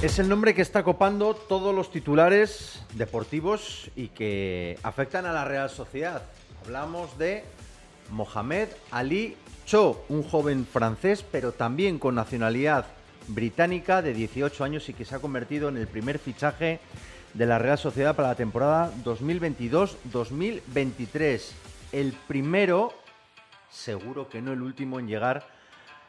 Es el nombre que está copando todos los titulares deportivos y que afectan a la Real Sociedad. Hablamos de Mohamed Ali Cho, un joven francés, pero también con nacionalidad británica de 18 años y que se ha convertido en el primer fichaje de la Real Sociedad para la temporada 2022-2023. El primero, seguro que no el último en llegar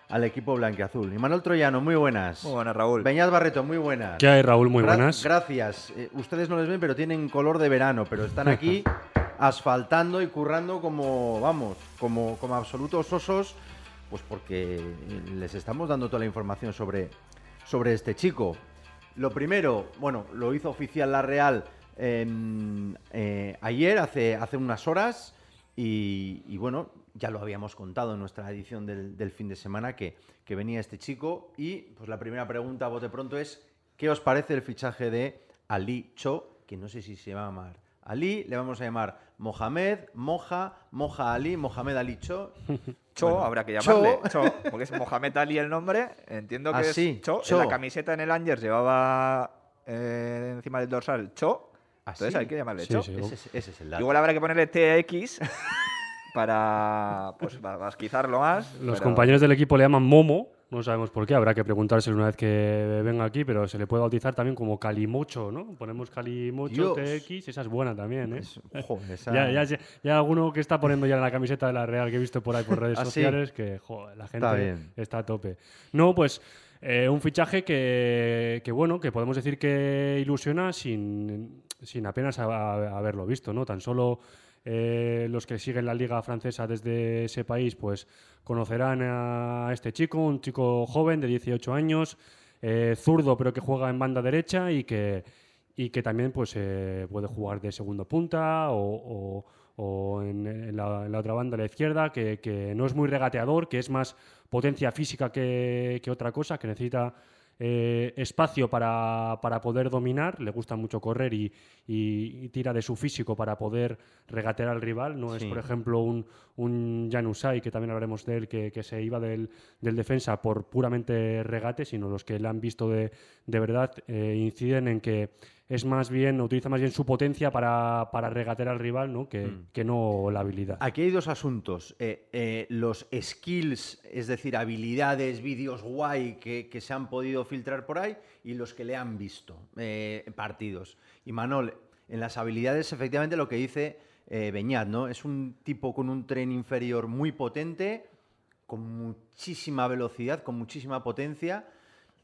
al equipo blanqueazul. Y Manuel Troyano, muy buenas. Muy buenas, Raúl. Beñat Barreto, muy buenas. ¿Qué hay, Raúl? Muy Gra- buenas. Gracias. Eh, ustedes no les ven, pero tienen color de verano, pero están aquí asfaltando y currando como, vamos, como, como absolutos osos, pues porque les estamos dando toda la información sobre, sobre este chico. Lo primero, bueno, lo hizo oficial la Real em, eh, ayer, hace, hace unas horas, y, y bueno, ya lo habíamos contado en nuestra edición del, del fin de semana que, que venía este chico. Y pues la primera pregunta a bote pronto es: ¿qué os parece el fichaje de Ali Cho? Que no sé si se va a llamar Ali, le vamos a llamar Mohamed, Moja, Moja Ali, Mohamed Ali Cho. Cho, Bueno, habrá que Cho. llamarle. Cho, porque es Mohamed Ali el nombre. Entiendo que Ah, es sí, Cho. Cho. En la camiseta en el Angers llevaba eh, encima del dorsal Cho. ¿Ah, Entonces sí? hay que llamarle Sí, Cho. sí. Ese, es- ese es el dato. Igual habrá que ponerle TX para pues para basquizarlo más. Los pero- compañeros del equipo le llaman Momo, no sabemos por qué, habrá que preguntárselo una vez que venga aquí, pero se le puede bautizar también como Calimocho, ¿no? Ponemos Calimocho, Dios. TX, esa es buena también, ¿eh? Es- joder, esa- Ya, ya, ya, ya alguno que está poniendo ya la camiseta de la Real que he visto por ahí por redes ¿Ah, sí? sociales que joder, la gente Está a tope. No, pues eh, un fichaje que, que, bueno, que podemos decir que ilusiona sin, sin apenas a- a- haberlo visto, ¿no? Tan solo eh, los que siguen la liga francesa desde ese país, pues conocerán a este chico, un chico joven de 18 años, eh, zurdo pero que juega en banda derecha y que, y que también pues eh, puede jugar de segundo punta o, o- o en, en la, en otra banda, a la izquierda, que, que no es muy regateador, que es más potencia física que, que otra cosa, que necesita eh, espacio para, para poder dominar, le gusta mucho correr y, y- y tira de su físico para poder regatear al rival. No es, por ejemplo, un, un Jan Usai, que también hablaremos de él, que, que se iba del, del defensa por puramente regate, sino los que le han visto de, de verdad eh, inciden en que es más bien, utiliza más bien su potencia para, para regatear al rival ¿no? que, Mm. que no la habilidad. Aquí hay dos asuntos. Eh, eh, los skills, es decir, habilidades, vídeos guay que, que se han podido filtrar por ahí y los que le han visto eh, partidos. Y Manol, en las habilidades, efectivamente, lo que dice eh, Beñat, ¿no? Es un tipo con un tren inferior muy potente, con muchísima velocidad, con muchísima potencia.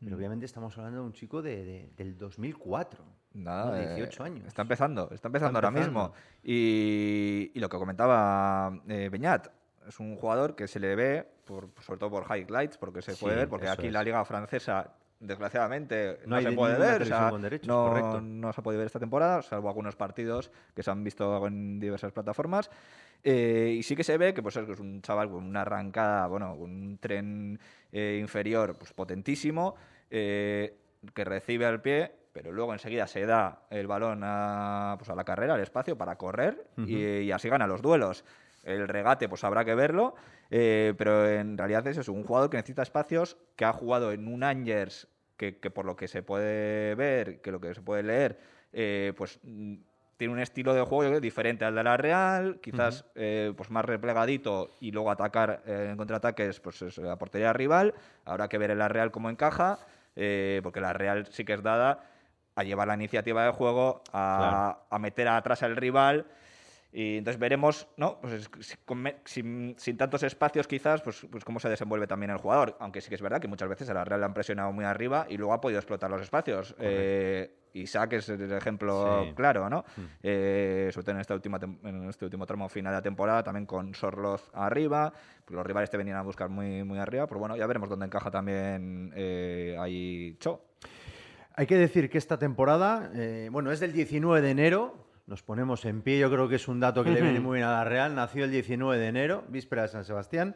Pero obviamente estamos hablando de un chico de- de- del 2004. Nada, eh, 18 años. Está empezando, está empezando ahora empezando. mismo. Y, y lo que comentaba eh, Beñat, es un jugador que se le ve, por, sobre todo por highlights, porque se Sí, puede ver, porque aquí es. la liga francesa, desgraciadamente, No no, se de puede ver. o sea, derechos, no, correcto. no se ha podido ver esta temporada, salvo algunos partidos que se han visto en diversas plataformas. Eh, y sí que se ve que pues, es un chaval con una arrancada, bueno, con un tren eh, inferior pues, potentísimo, eh, que recibe al pie, pero luego enseguida se da el balón a, pues, a la carrera, al espacio, para correr y, y así gana los duelos. El regate, pues habrá que verlo, eh, pero en realidad es eso, un jugador que necesita espacios, que ha jugado en un Angers que, que por lo que se puede ver, que lo que se puede leer, eh, pues tiene un estilo de juego yo creo, diferente al de la Real, quizás eh, pues más replegadito y luego atacar eh, en contraataques pues es la portería rival. Habrá que ver en la Real cómo encaja, eh, porque la Real sí que es dada a llevar la iniciativa de juego, a, a meter atrás al rival. Y entonces veremos, ¿no? Pues sin, sin tantos espacios quizás, pues, pues cómo se desenvuelve también el jugador. Aunque sí que es verdad que muchas veces a la Real le han presionado muy arriba y luego ha podido explotar los espacios. Eh, Isaac es el ejemplo Sí. claro, ¿no? Eh, sobre todo en, esta última tem- en este último tramo final de la temporada, también con Sorloz arriba. Pues los rivales te venían a buscar muy, muy arriba. Pero bueno, ya veremos dónde encaja también eh, ahí Cho. Hay que decir que esta temporada, eh, bueno, es del 19 de enero, nos ponemos en pie, yo creo que es un dato que le viene muy bien a la Real, nació el 19 de enero, víspera de San Sebastián,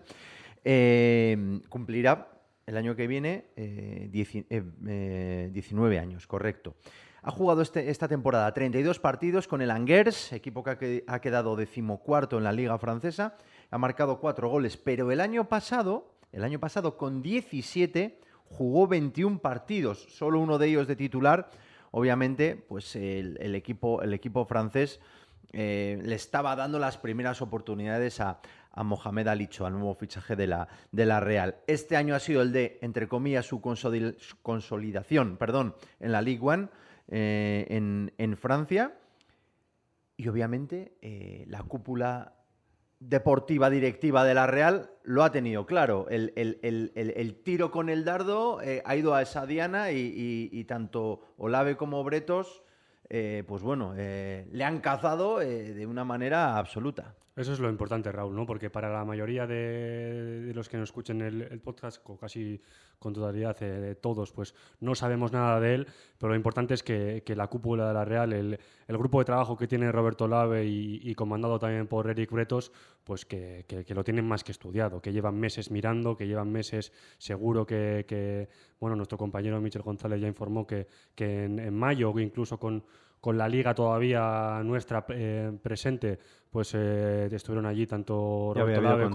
Eh, cumplirá el año que viene eh, eh, eh, 19 años, correcto. Ha jugado este- esta temporada 32 partidos con el Angers, equipo que ha, que- ha quedado decimocuarto en la liga francesa, ha marcado cuatro goles, pero el año pasado El año pasado con 17 jugó 21 partidos, solo uno de ellos de titular. Obviamente, pues el, equipo, el equipo francés eh, le estaba dando las primeras oportunidades a, Mohamed Alicho, al nuevo fichaje de la, de la Real. Este año ha sido el de, entre comillas, su consolidación perdón, en la Ligue 1 eh, en, Francia. Y obviamente eh, la cúpula deportiva directiva de la Real lo ha tenido claro. El, tiro con el dardo eh, ha ido a esa diana y, tanto Olave como Bretos, pues bueno, le han cazado de una manera absoluta. Eso es lo importante, Raúl, ¿no? Porque para la mayoría de, los que nos escuchen el, podcast, casi con totalidad de todos, pues no sabemos nada de él, pero lo importante es que, la cúpula de la Real, el, grupo de trabajo que tiene Roberto Lave y, comandado también por Eric Bretos, pues que, lo tienen más que estudiado, que llevan meses mirando, que llevan meses seguro que, bueno, nuestro compañero Michel González ya informó que, en, en mayo, incluso con con la liga todavía nuestra eh, presente, pues eh, estuvieron allí tanto Roberto Lave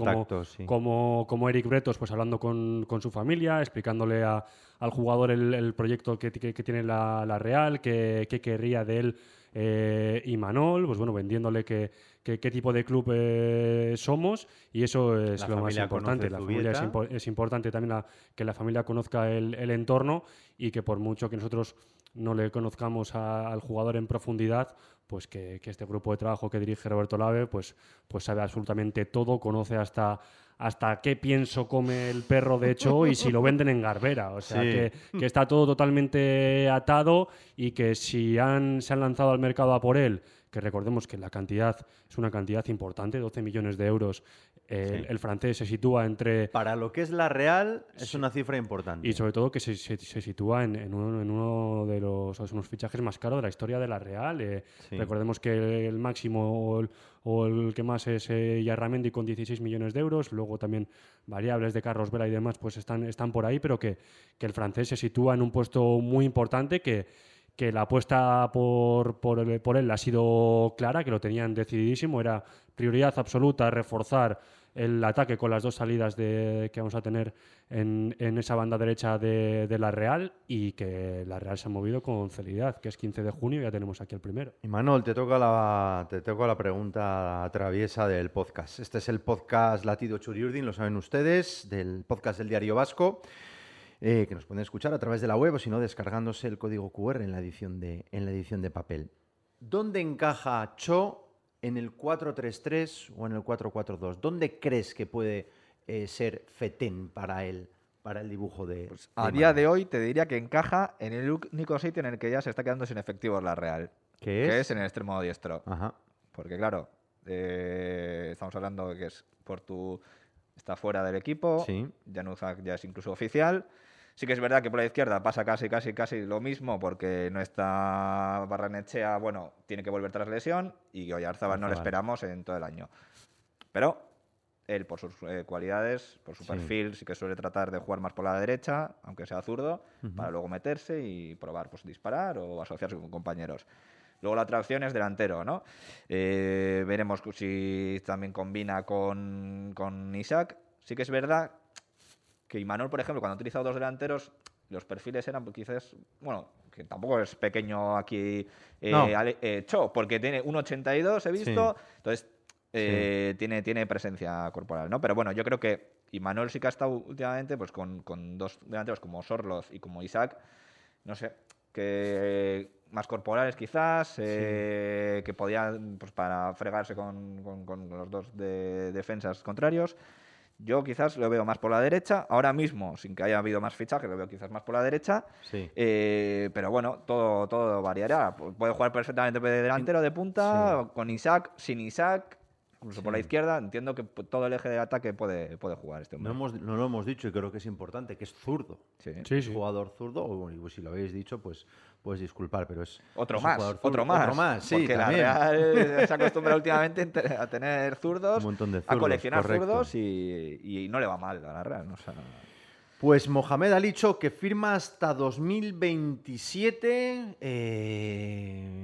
como, como, Eric Bretos, pues hablando con, su familia, explicándole al jugador el, proyecto que, tiene la, Real, qué querría de él eh, y Manol, pues bueno, vendiéndole qué tipo de club somos y eso es lo más importante. La familia es, importante también que la familia conozca el, el entorno y que por mucho que nosotros no le conozcamos al jugador en profundidad, pues que, este grupo de trabajo que dirige Roberto Lave, pues, pues sabe absolutamente todo, conoce hasta hasta qué pienso come el perro de hecho y si lo venden en Garbera. O sea, que, está todo totalmente atado y que si han, se han lanzado al mercado a por él, que recordemos que la cantidad es una cantidad importante, 12 millones de euros el, francés se sitúa entre... Para lo que es la Real es una cifra importante. Y sobre todo que se, sitúa en, uno, de los unos fichajes más caros de la historia de la Real. Eh, recordemos que el máximo o el, que más es eh, Yarramendi con 16 millones de euros. Luego también variables de Carlos Vela y demás pues están, están por ahí, pero que, que el francés se sitúa en un puesto muy importante que que la apuesta por, por, él ha sido clara, que lo tenían decididísimo, era prioridad absoluta reforzar el ataque con las dos salidas de, que vamos a tener en, esa banda derecha de, la Real y que la Real se ha movido con celeridad, que es 15 de junio y ya tenemos aquí el primero. Y Manuel, te toca la, te toca la pregunta traviesa del podcast. Este es el podcast Latido Churiurdin, lo saben ustedes, del podcast del Diario Vasco. Eh, que nos pueden escuchar a través de la web o si no descargándose el código QR en la edición de, en la edición de papel. ¿Dónde encaja Cho en el 4-3-3 o en el 4-4-2? ¿Dónde crees que puede eh, ser Fetén para el, para el dibujo de... Pues a día de hoy te diría que encaja en el único sitio en el que ya se está quedando sin efectivos la Real. ¿Qué es? Que es en el extremo diestro. Porque claro, eh, estamos hablando que es por tu está fuera del equipo, sí. Januzak ya es incluso oficial. Sí que es verdad que por la izquierda pasa casi, casi, casi lo mismo porque no está Barranechea, bueno, tiene que volver tras lesión y Oyarzábal no lo esperamos en todo el año. Pero él, por sus eh, cualidades, por su perfil, sí que suele tratar de jugar más por la derecha, aunque sea zurdo, para luego meterse y probar pues disparar o asociarse con compañeros. Luego la otra opción es delantero, ¿no? Eh, veremos si también combina con, con Isaac. Sí que es verdad que Imanol, por ejemplo, cuando ha utilizado dos delanteros, los perfiles eran pues, quizás, bueno, que tampoco es pequeño aquí eh, eh, Cho, porque tiene 1,82 he visto, entonces eh, tiene, tiene presencia corporal, ¿no? Pero bueno, yo creo que Imanol sí que ha estado últimamente pues con, con dos delanteros como Sorloz y como Isaac, no sé, que más corporales quizás, que podían, pues para fregarse con, con los dos de defensas contrarios. Yo quizás lo veo más por la derecha. Ahora mismo, sin que haya habido más fichajes, lo veo quizás más por la derecha. Sí. Eh, pero bueno, todo, todo variará. Puede jugar perfectamente de delantero, de punta, con Isaac, sin Isaac incluso por la izquierda, entiendo que todo el eje de ataque puede, puede jugar este hombre. No, hemos, no lo hemos dicho y creo que es importante, que es zurdo. Sí. Es jugador zurdo, o si lo habéis dicho, pues puedes disculpar, pero es. Otro más, otro más. Otro más, sí. Porque también. la Real se acostumbra últimamente a tener zurdos, Un montón de a coleccionar zurdos y, no le va mal a la Real. Pues Mohamed ha dicho que firma hasta 2027. Eh,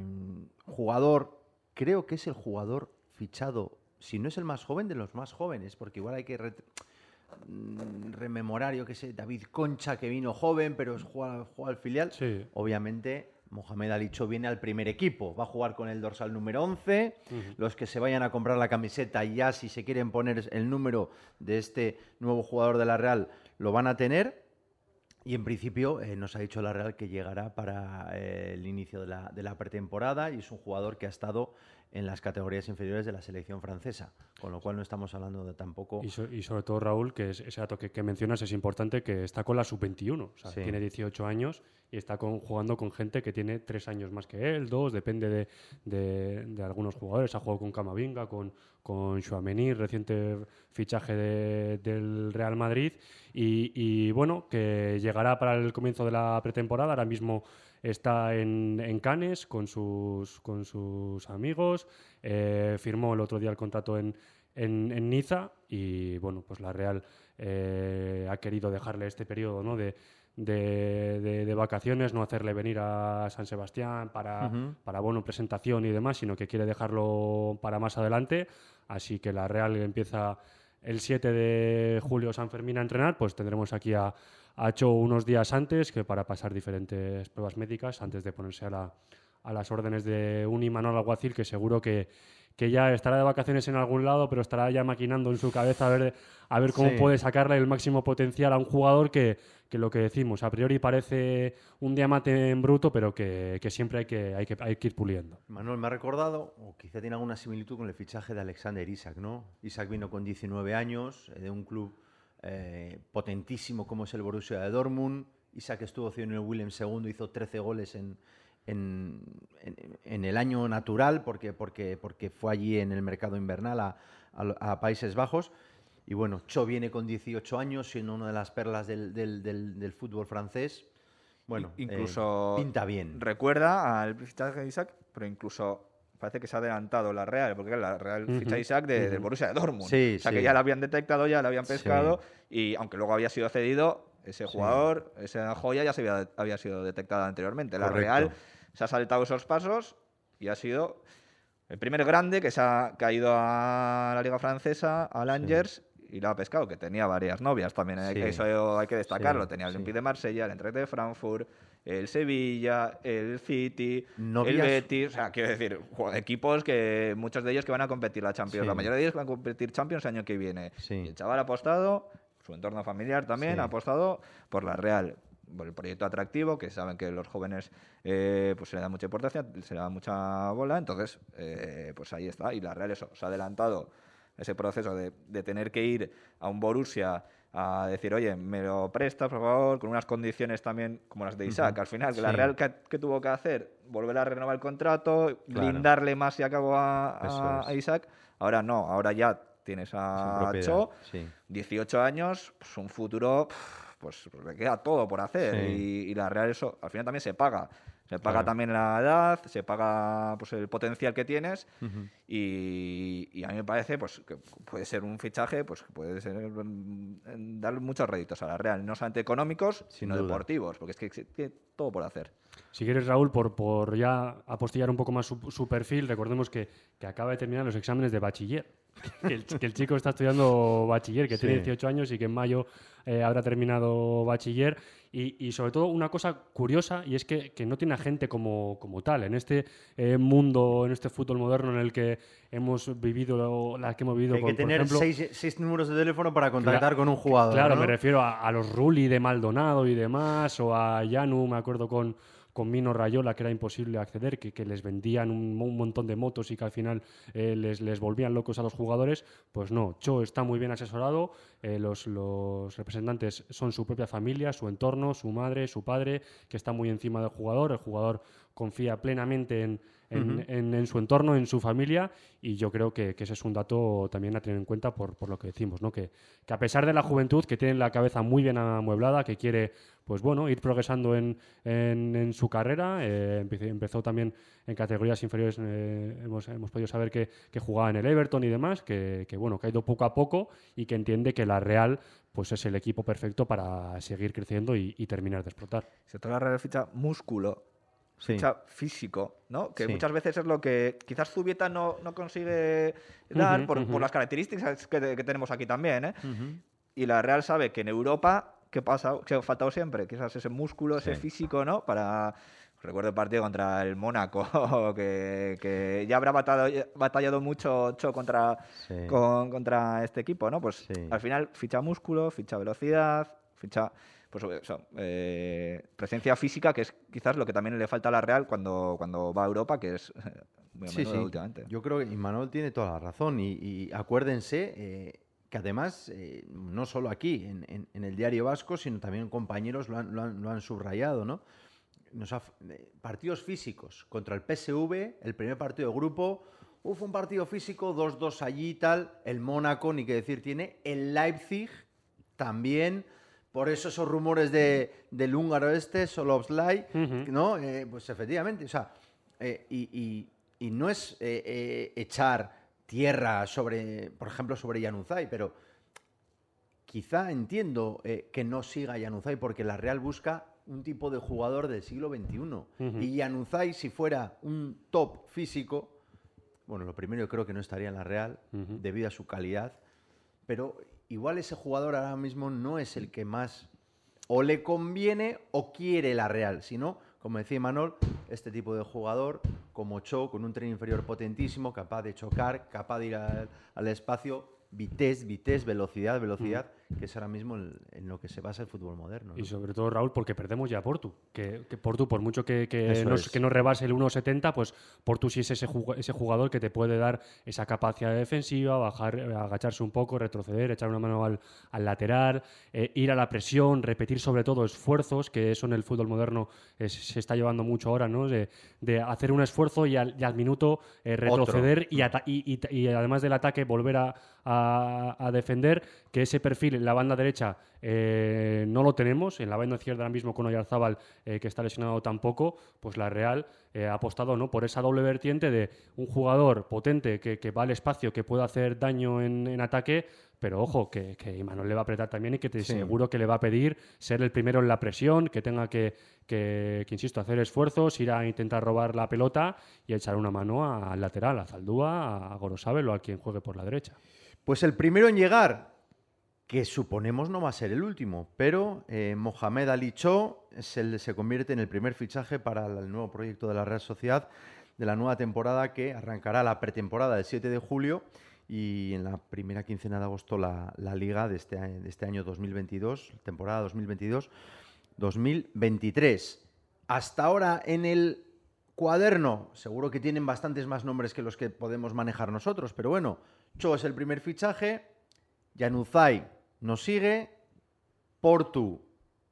jugador, creo que es el jugador fichado si no es el más joven, de los más jóvenes, porque igual hay que, mm, rememorar, yo qué sé, David Concha, que vino joven, pero es juega, juega al filial. Sí. Obviamente, Mohamed Alicho viene al primer equipo. Va a jugar con el dorsal número 11. Los que se vayan a comprar la camiseta, ya si se quieren poner el número de este nuevo jugador de la Real, lo van a tener. Y en principio eh, nos ha dicho la Real que llegará para eh, el inicio de la, de la pretemporada y es un jugador que ha estado en las categorías inferiores de la selección francesa, con lo cual no estamos hablando de tampoco... Y, so- y sobre todo, Raúl, que es- ese dato que, que mencionas es importante, que está con la sub-21. O sea, Sí. tiene 18 años y está con- jugando con gente que tiene 3 años más que él, 2, depende de, de- algunos jugadores. Ha jugado con Camavinga, con, con Chouameni, reciente fichaje de- del Real Madrid. Y, bueno, que llegará para el comienzo de la pretemporada. Ahora mismo está en, en Cannes con sus, con sus amigos. Eh, firmó el otro día el contrato en, en, en Niza y bueno, pues la Real eh, ha querido dejarle este periodo ¿no? de, de, de- de vacaciones, no hacerle venir a San Sebastián para, Ujú. para bueno, presentación y demás, sino que quiere dejarlo para más adelante. Así que la Real empieza el 7 de julio San Fermín a entrenar, pues tendremos aquí a, a Cho unos días antes que para pasar diferentes pruebas médicas antes de ponerse a, la- a las órdenes de un Imanol Alguacil que seguro que, que ya estará de vacaciones en algún lado, pero estará ya maquinando en su cabeza a ver, a ver cómo Sí. puede sacarle el máximo potencial a un jugador que, que lo que decimos, a priori parece un diamante en bruto, pero que, que siempre hay que, hay, que, hay que ir puliendo. Manuel me ha recordado, o quizá tiene alguna similitud con el fichaje de Alexander Isaac, ¿no? Isaac vino con 19 años eh, de un club eh, potentísimo como es el Borussia de Dortmund. Isaac estuvo en el Williams II, hizo 13 goles en, en, en- en el año natural porque, porque, porque fue allí en el mercado invernal a, a- a Países Bajos. Y bueno, Cho viene con 18 años, siendo una de las perlas del, del- del- del fútbol francés. Bueno, eh, incluso pinta bien. Recuerda al fichaje de Isaac, pero incluso parece que se ha adelantado la Real, porque la Real ficha a Isaac de, del ujú. Borussia de Dortmund. Sí, o sea sí. que ya la habían detectado, ya la habían Sí. pescado, y aunque luego había sido cedido, ese Sí. jugador, esa joya ya se había, había sido detectada anteriormente. La Correcto. Real se ha saltado esos pasos y ha sido el primer grande que se ha caído a la Liga Francesa, al Angers, y la ha pescado, que tenía varias novias también, Sí. eso hay que destacarlo. Sí, tenía el sí. Olympique de Marsella, el Eintracht de Frankfurt, el Sevilla, el City, el Novias- Betis, o sea, quiero decir, equipos que muchos de ellos que van a competir la Champions, Sí. la mayoría de ellos van a competir Champions el año que viene. Sí. Y el chaval ha apostado, su entorno familiar también Sí. ha apostado por la Real, por el proyecto atractivo, que saben que los jóvenes eh, pues se le da mucha importancia, se le da mucha bola, entonces eh, pues ahí está, y la Real eso, se ha adelantado ese proceso de, de tener que ir a un Borussia a decir, oye, me lo prestas, por favor, con unas condiciones también como las de Isaac. Al final, que la. Real, ¿qué, qué tuvo que hacer? Volver a renovar el contrato, Claro. blindarle más y acabó a, a- es. a Isaac. Ahora no, ahora ya tienes a Cho, sí. 18 años, pues un futuro, pues, le queda todo por hacer. Sí. Y, y la Real eso, al final también se paga. Se paga Claro. también la edad, se paga pues, el potencial que tienes y, y a mí me parece pues, que puede ser un fichaje pues, que puede ser, mm, dar muchos réditos a la Real, no solamente económicos, Sin sino duda. deportivos, porque es que tiene todo por hacer. Si quieres, Raúl, por, por ya apostillar un poco más su, su perfil, recordemos que, que acaba de terminar los exámenes de bachiller. Que el, que el chico está estudiando bachiller, que tiene Sí. 18 años y que en mayo eh, habrá terminado bachiller. Y, y sobre todo una cosa curiosa, y es que, que no tiene a gente como, como tal. En este eh, mundo, en este fútbol moderno en el que hemos vivido, la que hemos vivido, Hay por, que por tener ejemplo, seis, seis números de teléfono para contactar con un jugador. Claro, ¿no? me refiero a, a los Rulli de Maldonado y demás, o a Yanu, me acuerdo con, con Mino Rayola, que era imposible acceder, que, les vendían un, mo- un montón de motos y que al final eh, les, volvían locos a los jugadores. Pues no, Cho está muy bien asesorado, eh, los representantes son su propia familia, su entorno, su madre, su padre, que está muy encima del jugador, el jugador confía plenamente en, en, en- en su entorno, en su familia, y yo creo que, que ese es un dato también a tener en cuenta por, por lo que decimos, ¿no? que, que a pesar de la juventud, que tiene la cabeza muy bien amueblada, que quiere pues bueno, ir progresando en, en- su carrera, eh, empe- empezó también en categorías inferiores, eh, hemos, hemos podido saber que, que jugaba en el Everton y demás, que, que, bueno, que ha ido poco a poco y que entiende que la Real pues es el equipo perfecto para seguir creciendo y, y terminar de explotar. Se toda la Real ficha músculo, Sí. ficha físico, ¿no? Que Sí. muchas veces es lo que quizás Zubieta no, no consigue dar por, por las características que, que tenemos aquí también, ¿eh? Y la Real sabe que en Europa, ¿qué pasa? ¿Qué ha faltado siempre? Quizás ese músculo, ese Sí. físico, ¿no? Para. Recuerdo el partido contra el Mónaco, que, que ya habrá batallado, batallado mucho Cho contra, con- contra este equipo, ¿no? Pues al final ficha músculo, ficha velocidad, ficha pues eso, eh, presencia física, que es quizás lo que también le falta a la Real cuando, cuando va a Europa, que es eh, muy a Sí, menudo sí. últimamente. Yo creo que Imanol tiene toda la razón. Y, y acuérdense eh, que además, eh, no solo aquí, en, en- en el diario vasco, sino también compañeros lo han, lo han- lo han subrayado, ¿no? Nos ha- eh, partidos físicos contra el PSV, el primer partido de grupo. Uf, un partido físico, 2-2 allí y tal. El Mónaco, ni que decir, tiene. El Leipzig también. Por eso esos rumores de, del húngaro este, Solovslai, Ujú. ¿no? Eh, pues efectivamente, o sea, eh, y, y- y no es eh, echar tierra sobre, por ejemplo, sobre Januzaj, pero quizá entiendo que no siga Januzaj porque la Real busca un tipo de jugador del siglo XXI. Y Januzaj, si fuera un top físico, bueno, lo primero yo creo que no estaría en la Real debido a su calidad, pero igual ese jugador ahora mismo no es el que más o le conviene o quiere la Real, sino, como decía Manol, este tipo de jugador como Cho, con un tren inferior potentísimo, capaz de chocar, capaz de ir al, espacio, vitez, vitez, velocidad, velocidad, que es ahora mismo en, en lo que se basa el fútbol moderno. ¿no? Y sobre todo, Raúl, porque perdemos ya a Portu. Que, que Portu, por mucho que, que, nos, que nos rebase el 1,70, pues Portu sí es ese, ese jugador que te puede dar esa capacidad defensiva, bajar, agacharse un poco, retroceder, echar una mano al, al lateral, eh, ir a la presión, repetir sobre todo esfuerzos, que eso en el fútbol moderno es- se está llevando mucho ahora, ¿no? De, de hacer un esfuerzo y al, y al minuto eh, retroceder y, ata- y- y- y además del ataque volver a, a- a defender, que ese perfil en la banda derecha eh, no lo tenemos, en la banda izquierda ahora mismo con Oyarzábal, eh, que está lesionado tampoco, pues la Real eh, ha apostado ¿no? por esa doble vertiente de un jugador potente que, que va al espacio, que puede hacer daño en, en ataque, pero ojo, que, que Imanol le va a apretar también y que te Sí. seguro que le va a pedir ser el primero en la presión, que tenga que, que, que, insisto, hacer esfuerzos, ir a intentar robar la pelota y echar una mano al lateral, a Zaldúa, a Gorosabel o a quien juegue por la derecha. Pues el primero en llegar, que suponemos no va a ser el último, pero eh, Mohamed Ali Cho se convierte en el primer fichaje para el nuevo proyecto de la Real Sociedad de la nueva temporada que arrancará la pretemporada el 7 de julio y en la primera quincena de agosto la, liga de este, de este año 2022, temporada 2022-2023. Hasta ahora en el cuaderno, seguro que tienen bastantes más nombres que los que podemos manejar nosotros, pero bueno, Cho es el primer fichaje, Januzaj nos sigue, Portu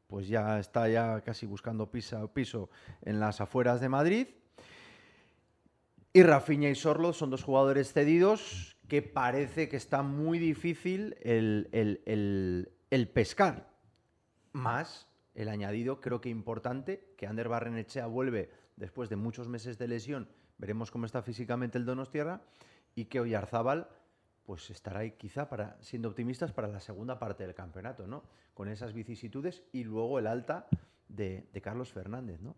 pues ya está ya casi buscando pisa- piso en las afueras de Madrid. Y Rafinha y Sorlo son dos jugadores cedidos que parece que está muy difícil el, el- el- pescar. Más el añadido, creo que importante, que Ander Barrenechea vuelve después de muchos meses de lesión. Veremos cómo está físicamente el Donostierra. Y que Oyarzábal pues estará ahí quizá para, siendo optimistas para la segunda parte del campeonato, ¿no? Con esas vicisitudes y luego el alta de, Carlos Fernández, ¿no?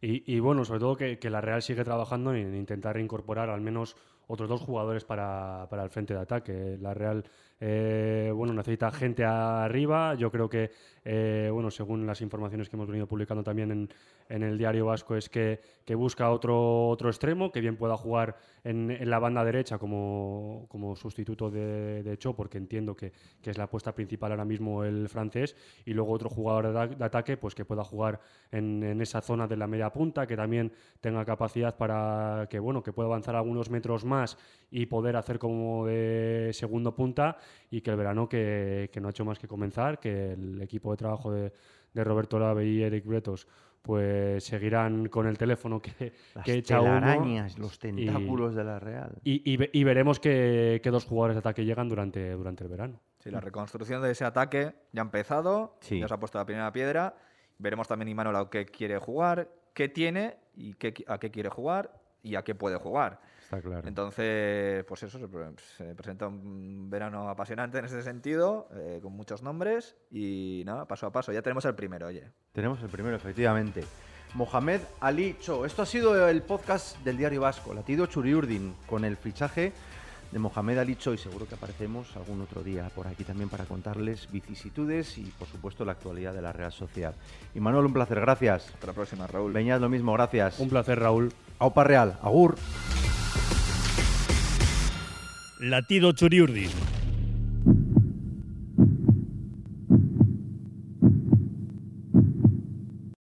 Y bueno, sobre todo que, que la Real sigue trabajando en intentar incorporar al menos otros dos jugadores para, para el frente de ataque. La Real, eh, bueno, necesita gente arriba. Yo creo que, eh, bueno, según las informaciones que hemos venido publicando también en, en el diario vasco, es que, que busca otro, otro extremo que bien pueda jugar en, en la banda derecha como, como sustituto de, de Cho, porque entiendo que, que es la apuesta principal ahora mismo el francés, y luego otro jugador de, de ataque pues que pueda jugar en, en esa zona de la media punta, que también tenga capacidad para que bueno que pueda avanzar algunos metros más y poder hacer como de segundo punta, y que el verano que, que no ha hecho más que comenzar, que el equipo de trabajo de, de Roberto Lave y Eric Bretos pues seguirán con el teléfono que, Las que echa telarañas, los tentáculos de la Real. y, y y veremos qué, qué dos jugadores de ataque llegan durante, durante el verano. Sí, la reconstrucción de ese ataque ya ha empezado, Sí. ya se ha puesto la primera piedra. Veremos también Imanol a qué quiere jugar, qué tiene y qué, a qué quiere jugar y a qué puede jugar. Está claro. Entonces, pues eso, se, pre- se presenta un verano apasionante en ese sentido, eh, con muchos nombres y nada, paso a paso. Ya tenemos el primero, oye. Tenemos el primero, efectivamente. Mohamed Ali Cho. Esto ha sido el podcast del Diario Vasco, Latido Churiurdin, con el fichaje de Mohamed Alicho y seguro que aparecemos algún otro día por aquí también para contarles vicisitudes y por supuesto la actualidad de la Real Sociedad. Y Manuel, un placer, gracias. Hasta la próxima, Raúl. Beñat, lo mismo, gracias. Un placer, Raúl. Aupa Real, Agur. Latido Churiurdin.